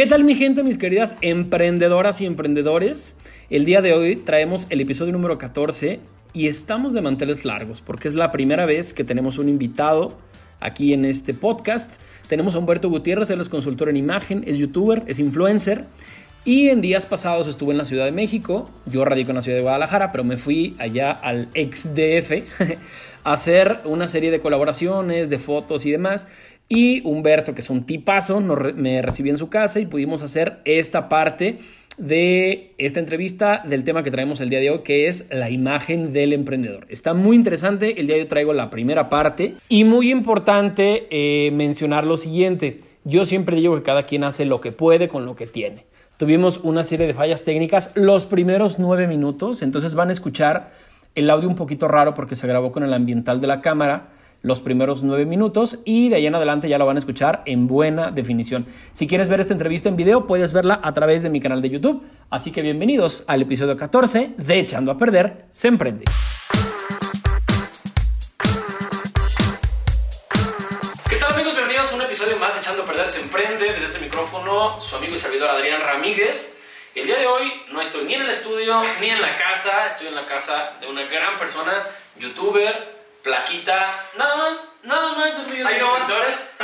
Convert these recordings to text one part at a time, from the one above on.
¿Qué tal mi gente, mis queridas emprendedoras y emprendedores? El día de hoy traemos el episodio número 14 y estamos de manteles largos porque es la primera vez que tenemos un invitado aquí en este podcast. Tenemos a Humberto Gutiérrez, él es consultor en imagen, es youtuber, es influencer y en días pasados estuve en la Ciudad de México, yo radico en la Ciudad de Guadalajara, pero me fui allá al ex DF a hacer una serie de colaboraciones, de fotos y demás. Y Humberto, que es un tipazo, me recibió en su casa y pudimos hacer esta parte de esta entrevista del tema que traemos el día de hoy, que es la imagen del emprendedor. Está muy interesante, el día de hoy traigo la primera parte y muy importante eh, mencionar lo siguiente. Yo siempre digo que cada quien hace lo que puede con lo que tiene. Tuvimos una serie de fallas técnicas los primeros nueve minutos, entonces van a escuchar el audio un poquito raro porque se grabó con el ambiental de la cámara los primeros nueve minutos y de ahí en adelante ya lo van a escuchar en buena definición. Si quieres ver esta entrevista en video, puedes verla a través de mi canal de YouTube. Así que bienvenidos al episodio 14 de Echando a Perder, se emprende. ¿Qué tal amigos? Bienvenidos a un episodio más de Echando a Perder, se emprende. Desde este micrófono, su amigo y servidor Adrián Ramírez. El día de hoy no estoy ni en el estudio ni en la casa, estoy en la casa de una gran persona, youtuber, plaquita, nada más, nada más de millón de suscriptores.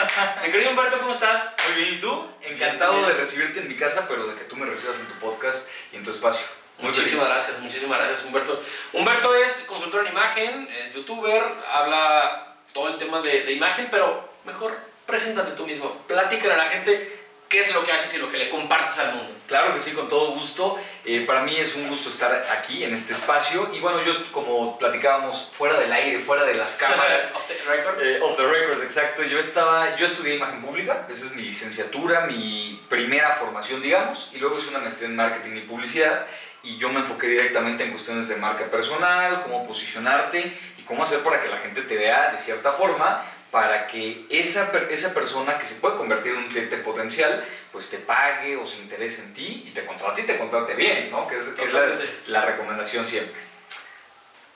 Mi querido Humberto, ¿cómo estás? Muy bien, ¿y tú? Encantado de recibirte en mi casa, pero de que tú me recibas en tu podcast y en tu espacio. muchísimas gracias, muchísimas gracias Humberto. Humberto es consultor en imagen, es youtuber, habla todo el tema de, de imagen, pero mejor preséntate tú mismo, platícale a la gente qué es lo que haces y lo que le compartes al mundo. Claro que sí, con todo gusto. Eh, para mí es un gusto estar aquí en este espacio. Y bueno, yo como platicábamos fuera del aire, fuera de las cámaras. off the record. Eh, off the record, exacto. Yo, estaba, yo estudié imagen pública, esa es mi licenciatura, mi primera formación, digamos. Y luego hice una maestría en marketing y publicidad. Y yo me enfoqué directamente en cuestiones de marca personal, cómo posicionarte y cómo hacer para que la gente te vea de cierta forma para que esa, esa persona que se puede convertir en un cliente potencial, pues te pague o se interese en ti y te contrate y te contrate bien, ¿no? Que es, la, recomendación siempre.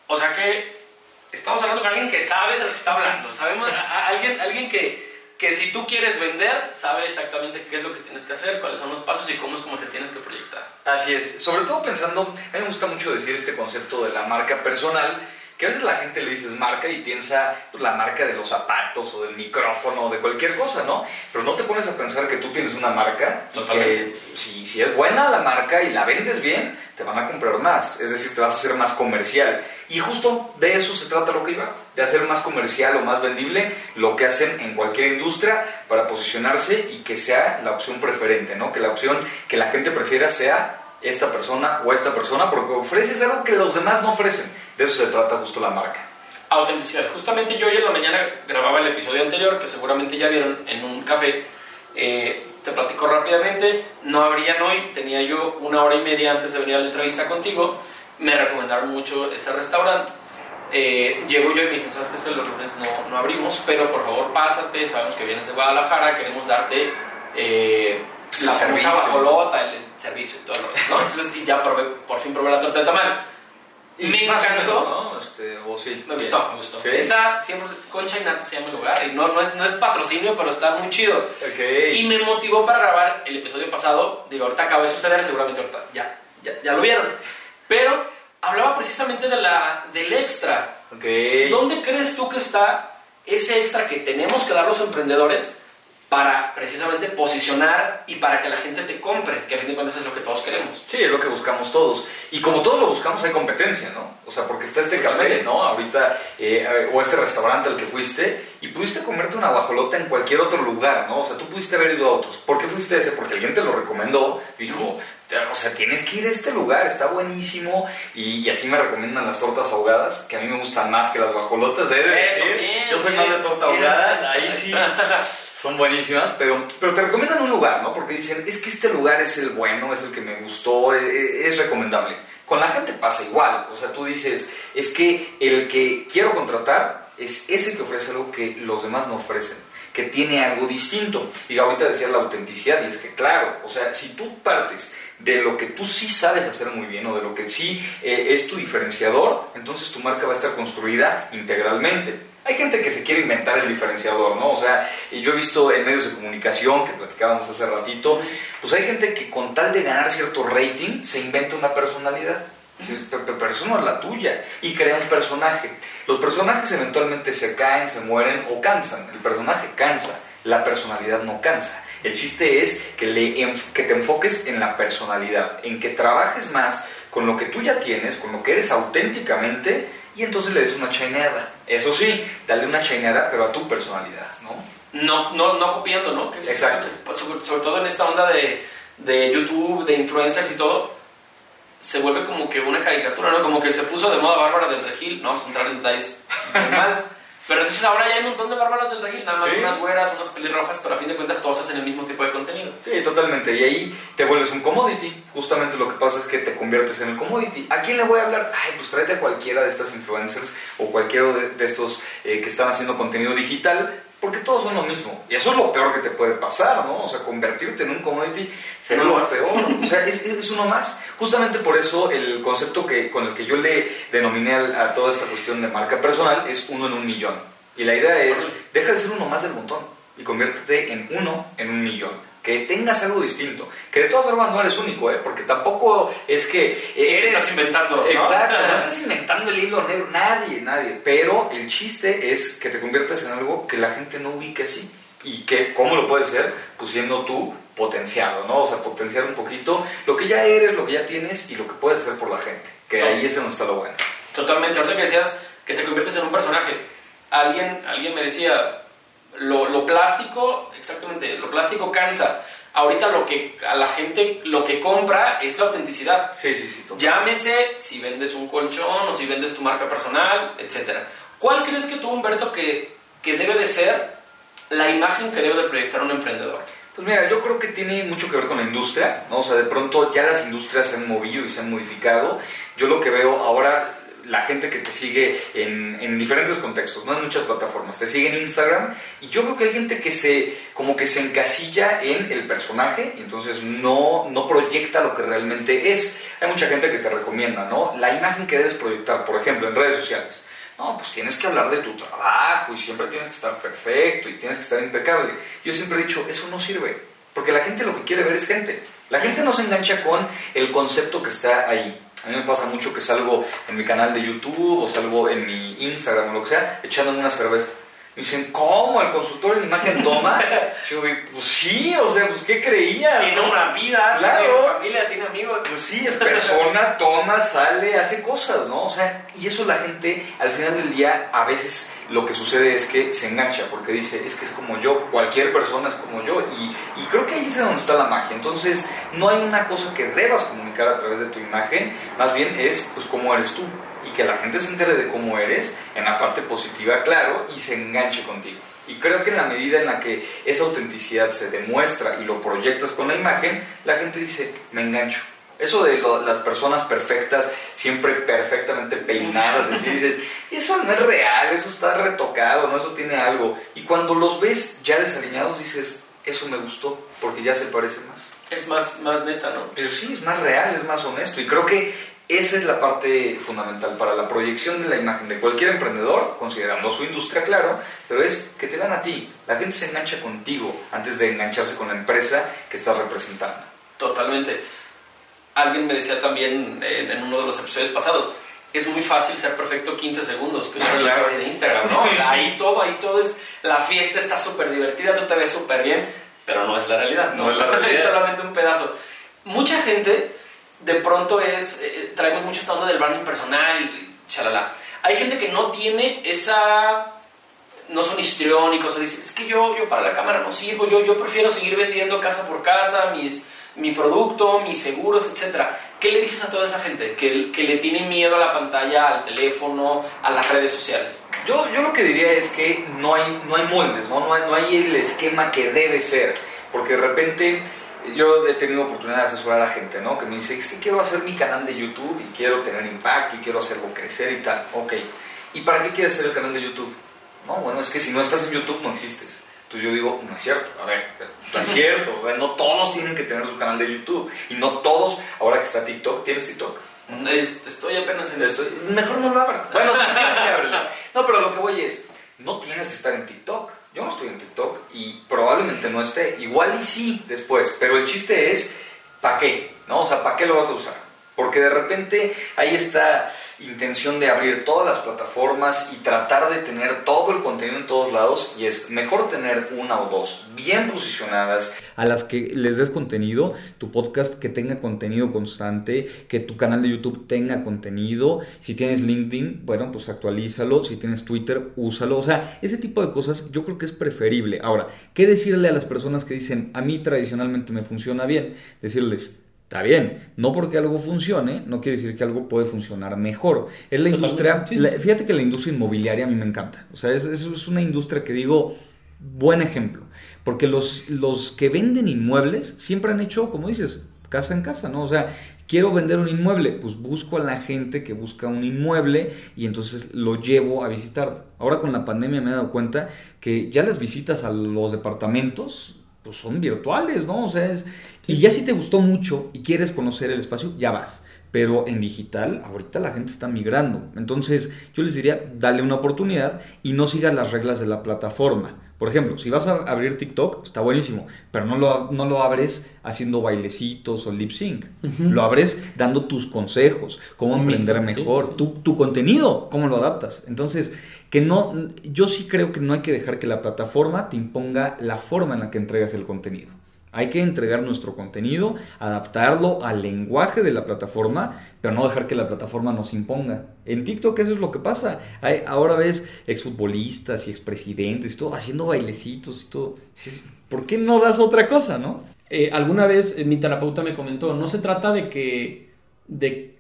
O sea que estamos hablando con alguien que sabe de lo que está hablando, sabemos, alguien, alguien que, que si tú quieres vender, sabe exactamente qué es lo que tienes que hacer, cuáles son los pasos y cómo es como te tienes que proyectar. Así es, sobre todo pensando, a mí me gusta mucho decir este concepto de la marca personal, que a veces la gente le dices marca y piensa pues, la marca de los zapatos o del micrófono o de cualquier cosa, ¿no? Pero no te pones a pensar que tú tienes una marca que si, si es buena la marca y la vendes bien, te van a comprar más, es decir, te vas a hacer más comercial. Y justo de eso se trata lo que iba, de hacer más comercial o más vendible lo que hacen en cualquier industria para posicionarse y que sea la opción preferente, ¿no? Que la opción que la gente prefiera sea esta persona o esta persona porque ofreces algo que los demás no ofrecen. De eso se trata justo la marca. Autenticidad. Justamente yo hoy en la mañana grababa el episodio anterior, que seguramente ya vieron en un café. Eh, te platico rápidamente. No abrían hoy, tenía yo una hora y media antes de venir a la entrevista contigo. Me recomendaron mucho ese restaurante. Eh, llego yo y me dije, ¿sabes que esto los lunes no, no, abrimos? Pero por favor, pásate. Sabemos que vienes de Guadalajara, queremos darte eh, la famosa bajolota, el, servicio y todo, ¿no? Entonces, y ya probé, por fin probé la torta de tamal. Me encantó. ¿no? Este, o sí, me gustó, me gustó. Esa siempre, Concha y Nata se llama el lugar. Y no, no, es, no es patrocinio, pero está muy chido. Okay. Y me motivó para grabar el episodio pasado. Digo, ahorita acaba de suceder, seguramente ahorita ya, ya, ya lo vieron. Pero hablaba precisamente de la, del extra. Okay. ¿Dónde crees tú que está ese extra que tenemos que dar los emprendedores para precisamente posicionar y para que la gente te compre, que a fin de cuentas es lo que todos queremos. Sí, es lo que buscamos todos. Y como todos lo buscamos, hay competencia, ¿no? O sea, porque está este café, ¿no? Ahorita, eh, o este restaurante al que fuiste, y pudiste comerte una guajolota en cualquier otro lugar, ¿no? O sea, tú pudiste haber ido a otros. ¿Por qué fuiste a ese? Porque alguien te lo recomendó, dijo, o sea, tienes que ir a este lugar, está buenísimo. Y, así me recomiendan las tortas ahogadas, que a mí me gustan más que las guajolotas. de decir, yo soy más de torta ahogada, ahí sí. son buenísimas, pero, pero te recomiendan un lugar, ¿no? Porque dicen, es que este lugar es el bueno, es el que me gustó, es, e, es recomendable. Con la gente pasa igual, o sea, tú dices, es que el que quiero contratar es ese que ofrece algo que los demás no ofrecen, que tiene algo distinto. Y ahorita decía la autenticidad, y es que claro, o sea, si tú partes de lo que tú sí sabes hacer muy bien o de lo que sí eh, es tu diferenciador, entonces tu marca va a estar construida integralmente. Hay gente que se quiere inventar el diferenciador, ¿no? O sea, y yo he visto en medios de comunicación, que platicábamos hace ratito, pues hay gente que con tal de ganar cierto rating se inventa una personalidad. Pero eso no es la tuya. Y crea un personaje. Los personajes eventualmente se caen, se mueren o cansan. El personaje cansa, la personalidad no cansa. El chiste es que, le, que te enfoques en la personalidad, en que trabajes más con lo que tú ya tienes, con lo que eres auténticamente, y entonces le des una chaineada. Eso sí, dale una chaineada, pero a tu personalidad, ¿no? No, no, no copiando, ¿no? Exacto. Sobre, todo en esta onda de, de YouTube, de influencers y todo, se vuelve como que una caricatura, ¿no? Como que se puso de moda Bárbara del Regil, no vamos a entrar en detalles normal. Pero entonces ahora ya hay un montón de bárbaras del regil, nada más unas güeras, unas pelirrojas, pero a fin de cuentas todos hacen el mismo tipo de contenido. Sí, totalmente. Y ahí te vuelves un commodity. Justamente lo que pasa es que te conviertes en el commodity. ¿A quién le voy a hablar? Ay, pues tráete a cualquiera de estas influencers o cualquiera de, estos eh, que están haciendo contenido digital porque todos son lo mismo. Y eso es lo peor que te puede pasar, ¿no? O sea, convertirte en un commodity sería lo peor. O sea, es, uno más. Justamente por eso el concepto que, con el que yo le denominé a, toda esta cuestión de marca personal es uno en un millón. Y la idea es, deja de ser uno más del montón y conviértete en uno en un millón que tengas algo distinto. Que de todas formas no eres único, ¿eh? porque tampoco es que eres... Estás inventando, Exacto, no estás inventando el hilo negro, nadie, nadie. Pero el chiste es que te conviertas en algo que la gente no ubique así. ¿Y que, cómo lo puedes ser? Pues siendo tú potenciado, ¿no? O sea, potenciar un poquito lo que ya eres, lo que ya tienes y lo que puedes hacer por la gente. Que ahí es donde está lo bueno. Totalmente. Ahorita que decías que te conviertes en un personaje, alguien, alguien me decía, lo, plástico, exactamente, lo plástico cansa. Ahorita lo que a la gente lo que compra es la autenticidad. Sí, sí, sí. Llámese si vendes un colchón o si vendes tu marca personal, etc. ¿Cuál crees que tú, Humberto, que, que debe de ser la imagen que debe de proyectar un emprendedor? Pues mira, yo creo que tiene mucho que ver con la industria, ¿no? O sea, de pronto ya las industrias se han movido y se han modificado. Yo lo que veo ahora, la gente que te sigue en, en, diferentes contextos, no en muchas plataformas, te sigue en Instagram y yo creo que hay gente que se como que se encasilla en el personaje y entonces no, no proyecta lo que realmente es. Hay mucha gente que te recomienda, ¿no? La imagen que debes proyectar, por ejemplo, en redes sociales. No, pues tienes que hablar de tu trabajo y siempre tienes que estar perfecto y tienes que estar impecable. Yo siempre he dicho, eso no sirve, porque la gente lo que quiere ver es gente. La gente no se engancha con el concepto que está ahí. A mí me pasa mucho que salgo en mi canal de YouTube o salgo en mi Instagram o lo que sea, echándome una cerveza. Me dicen, ¿cómo? ¿El consultor en imagen toma? Yo digo, pues sí, o sea, pues ¿qué creía? Tiene una vida, claro. tiene familia, tiene amigos. Pues sí, es persona, toma, sale, hace cosas, ¿no? O sea, y eso la gente, al final del día, a veces lo que sucede es que se engancha porque dice, es que es como yo, cualquier persona es como yo. Y, y creo que ahí es donde está la magia. Entonces, no hay una cosa que debas comunicar a través de tu imagen, más bien es, pues, cómo eres tú y que la gente se entere de cómo eres en la parte positiva, claro, y se enganche contigo. Y creo que en la medida en la que esa autenticidad se demuestra y lo proyectas con la imagen, la gente dice, me engancho. Eso de las personas perfectas, siempre perfectamente peinadas, así dices, eso no es real, eso está retocado, ¿no? eso tiene algo. Y cuando los ves ya desaliñados, dices, eso me gustó, porque ya se parece más. Es más, más neta, ¿no? Pero sí, es más real, es más honesto. Y creo que esa es la parte fundamental para la proyección de la imagen de cualquier emprendedor, considerando su industria, claro, pero es que te dan a ti. La gente se engancha contigo antes de engancharse con la empresa que estás representando. Totalmente. Alguien me decía también en, uno de los episodios pasados, es muy fácil ser perfecto 15 segundos, que ah, la historia de Instagram, ¿no? ahí todo, ahí todo es, la fiesta está súper divertida, tú te ves súper bien, pero no es la realidad, no, es la realidad. es solamente un pedazo. Mucha gente de pronto es, eh, traemos mucho esta onda del branding personal, chalala. Hay gente que no tiene esa, no son histriónicos, o dicen, es que yo, yo para la cámara no sirvo, yo, yo prefiero seguir vendiendo casa por casa, mis, mi producto, mis seguros, etc. ¿Qué le dices a toda esa gente que, que le tiene miedo a la pantalla, al teléfono, a las redes sociales? Yo, yo lo que diría es que no hay, no hay moldes, ¿no? No, hay, no hay el esquema que debe ser, porque de repente yo he tenido oportunidad de asesorar a gente, ¿no? Que me dice, es que quiero hacer mi canal de YouTube y quiero tener impacto y quiero hacerlo crecer y tal. Ok. ¿Y para qué quieres hacer el canal de YouTube? No, bueno, es que si no estás en YouTube no existes. Entonces yo digo, no es cierto. A ver, no es cierto. O sea, no todos tienen que tener su canal de YouTube. Y no todos, ahora que está TikTok, ¿tienes TikTok? Estoy apenas en esto. Mejor no lo abras. Bueno, sí, sí, No, pero lo que voy es, no tienes que estar en TikTok. Yo no estoy en TikTok y probablemente no esté. Igual y sí después, pero el chiste es, ¿para qué? ¿No? O sea, ¿para qué lo vas a usar? Porque de repente hay esta intención de abrir todas las plataformas y tratar de tener todo el contenido en todos lados y es mejor tener una o dos bien posicionadas a las que les des contenido, tu podcast que tenga contenido constante, que tu canal de YouTube tenga contenido, si tienes LinkedIn, bueno, pues actualízalo, si tienes Twitter, úsalo, o sea, ese tipo de cosas yo creo que es preferible. Ahora, ¿qué decirle a las personas que dicen, a mí tradicionalmente me funciona bien? Decirles, Está bien, no porque algo funcione, no quiere decir que algo puede funcionar mejor. Es la industria, fíjate que la industria inmobiliaria a mí me encanta. O sea, es, es una industria que digo, buen ejemplo. Porque los, los que venden inmuebles siempre han hecho, como dices, casa en casa, ¿no? O sea, quiero vender un inmueble, pues busco a la gente que busca un inmueble y entonces lo llevo a visitar. Ahora con la pandemia me he dado cuenta que ya las visitas a los departamentos pues son virtuales, ¿no? O sea, es, y ya si te gustó mucho y quieres conocer el espacio, ya vas. Pero en digital, ahorita la gente está migrando. Entonces, yo les diría, dale una oportunidad y no sigas las reglas de la plataforma. Por ejemplo, si vas a abrir TikTok, está buenísimo, pero no lo, no lo abres haciendo bailecitos o lip sync. Lo abres dando tus consejos, cómo emprender mejor, Tu, tu contenido, cómo lo adaptas. Entonces, que no, yo sí creo que no hay que dejar que la plataforma te imponga la forma en la que entregas el contenido. Hay que entregar nuestro contenido, adaptarlo al lenguaje de la plataforma, pero no dejar que la plataforma nos imponga. En TikTok eso es lo que pasa. Ahora ves exfutbolistas y expresidentes, todo haciendo bailecitos y todo. ¿Por qué no das otra cosa, no? Eh, alguna vez eh, mi terapeuta me comentó, no se trata de que, de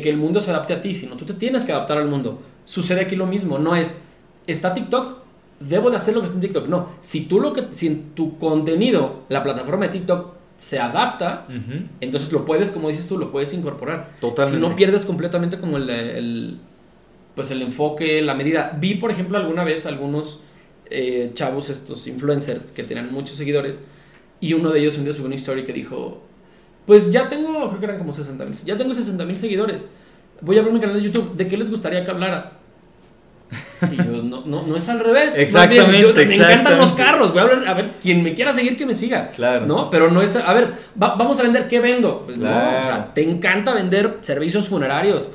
que el mundo se adapte a ti, sino tú te tienes que adaptar al mundo. Sucede aquí lo mismo, no es, está TikTok, debo de hacer lo que está en TikTok. No, si tú lo que, si en tu contenido, la plataforma de TikTok se adapta, entonces lo puedes, como dices tú, lo puedes incorporar. Totalmente. Si no pierdes completamente como el, pues el enfoque, la medida. Vi, por ejemplo, alguna vez algunos eh, chavos, estos influencers que tenían muchos seguidores, y uno de ellos un día subió una historia que dijo, pues ya tengo, creo que eran como 60 mil, ya tengo 60 mil seguidores. Voy a abrir mi canal de YouTube. ¿De qué les gustaría que hablara? Y yo, no, no, no es al revés. Exactamente. me encantan los carros. Voy a ver, a ver, quien me quiera seguir, que me siga. Claro. ¿No? Pero no es. A ver, vamos a vender, ¿qué vendo? Pues no, o sea, te encanta vender servicios funerarios,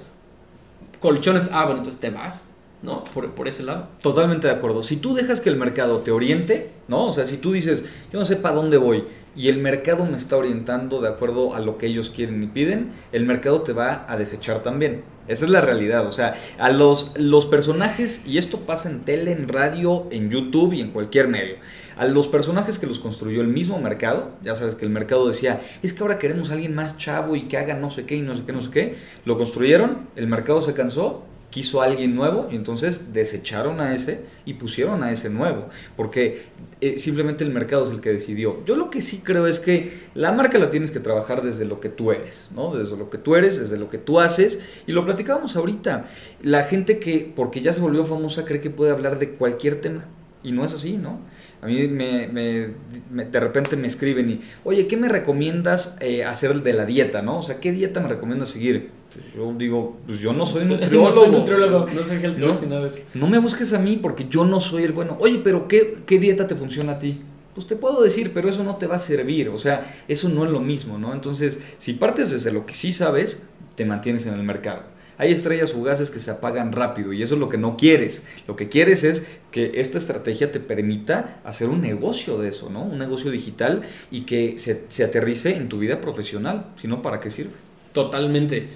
colchones. Ah, bueno, entonces te vas. ¿No? Por, por, ese lado. Totalmente de acuerdo. Si tú dejas que el mercado te oriente, ¿no? O sea, si tú dices, yo no sé para dónde voy y el mercado me está orientando de acuerdo a lo que ellos quieren y piden, el mercado te va a desechar también. Esa es la realidad, o sea, a los, los personajes, y esto pasa en tele, en radio, en YouTube y en cualquier medio, a los personajes que los construyó el mismo mercado, ya sabes que el mercado decía, es que ahora queremos a alguien más chavo y que haga no sé qué y no sé qué, no sé qué, lo construyeron, el mercado se cansó quiso a alguien nuevo y entonces desecharon a ese y pusieron a ese nuevo, porque eh, simplemente el mercado es el que decidió. Yo lo que sí creo es que la marca la tienes que trabajar desde lo que tú eres, ¿no? Desde lo que tú eres, desde lo que tú haces, y lo platicábamos ahorita. La gente que, porque ya se volvió famosa, cree que puede hablar de cualquier tema, y no es así, ¿no? A mí me, de repente me escriben y, oye, ¿qué me recomiendas eh, hacer de la dieta, no? O sea, ¿qué dieta me recomiendas seguir? Pues yo digo, pues yo no soy nutriólogo. no soy nutriólogo, no soy health coach, no, no me busques a mí porque yo no soy el bueno. Oye, pero ¿qué, ¿qué dieta te funciona a ti? Pues te puedo decir, pero eso no te va a servir. O sea, eso no es lo mismo, ¿no? Entonces, si partes desde lo que sí sabes, te mantienes en el mercado. Hay estrellas fugaces que se apagan rápido y eso es lo que no quieres. Lo que quieres es que esta estrategia te permita hacer un negocio de eso, ¿no? Un negocio digital y que se, se aterrice en tu vida profesional. Si no, ¿para qué sirve? Totalmente.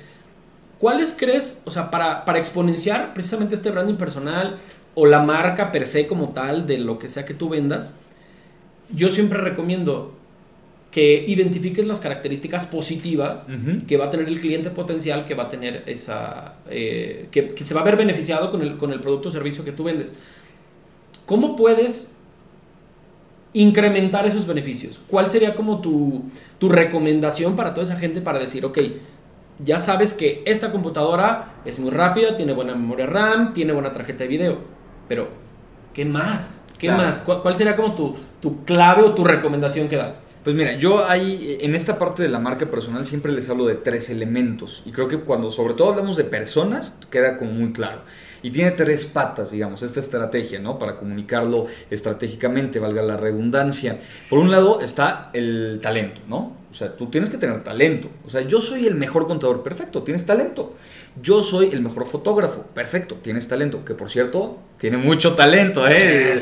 ¿Cuáles crees, o sea, para, para exponenciar precisamente este branding personal o la marca per se como tal de lo que sea que tú vendas? Yo siempre recomiendo que identifiques las características positivas que va a tener el cliente potencial, que va a tener esa. Eh, que, se va a ver beneficiado con el, con el producto o servicio que tú vendes. ¿Cómo puedes incrementar esos beneficios? ¿Cuál sería como tu, tu recomendación para toda esa gente para decir, ok, ya sabes que esta computadora es muy rápida, tiene buena memoria RAM, tiene buena tarjeta de video, pero ¿qué más? ¿Qué más? ¿Cuál, sería como tu, tu clave o tu recomendación que das? Pues mira, yo ahí en esta parte de la marca personal siempre les hablo de tres elementos y creo que cuando sobre todo hablamos de personas queda como muy claro. Y tiene tres patas, digamos, esta estrategia, ¿no? Para comunicarlo estratégicamente, valga la redundancia. Por un lado está el talento, ¿no? O sea, tú tienes que tener talento. O sea, yo soy el mejor contador, perfecto, tienes talento. Yo soy el mejor fotógrafo, perfecto, tienes talento. Que por cierto, tiene mucho talento, ¿eh?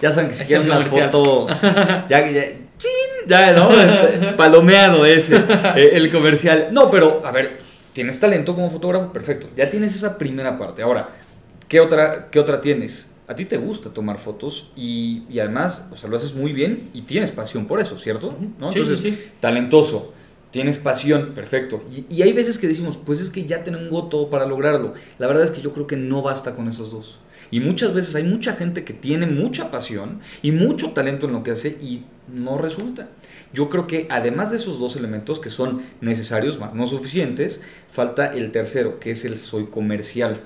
ya saben que si quieren unas fotos, ya, ya, ya, ¿no? Palomeado ese, eh, el comercial. No, pero, a ver, tienes talento como fotógrafo, perfecto. Ya tienes esa primera parte. Ahora, ¿qué otra, qué otra tienes? A ti te gusta tomar fotos y, y además, o sea, lo haces muy bien y tienes pasión por eso, ¿cierto? ¿No? Sí, Entonces, sí, sí. talentoso, tienes pasión, perfecto. Y, y hay veces que decimos, pues es que ya tengo todo para lograrlo. La verdad es que yo creo que no basta con esos dos. Y muchas veces hay mucha gente que tiene mucha pasión y mucho talento en lo que hace y no resulta. Yo creo que además de esos dos elementos que son necesarios, más no suficientes, falta el tercero, que es el soy comercial.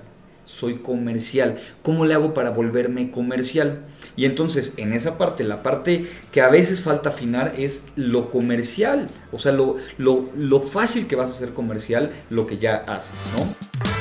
Soy comercial. ¿Cómo le hago para volverme comercial? Y entonces en esa parte, la parte que a veces falta afinar es lo comercial. O sea, lo, lo, lo fácil que vas a hacer comercial, lo que ya haces, ¿no?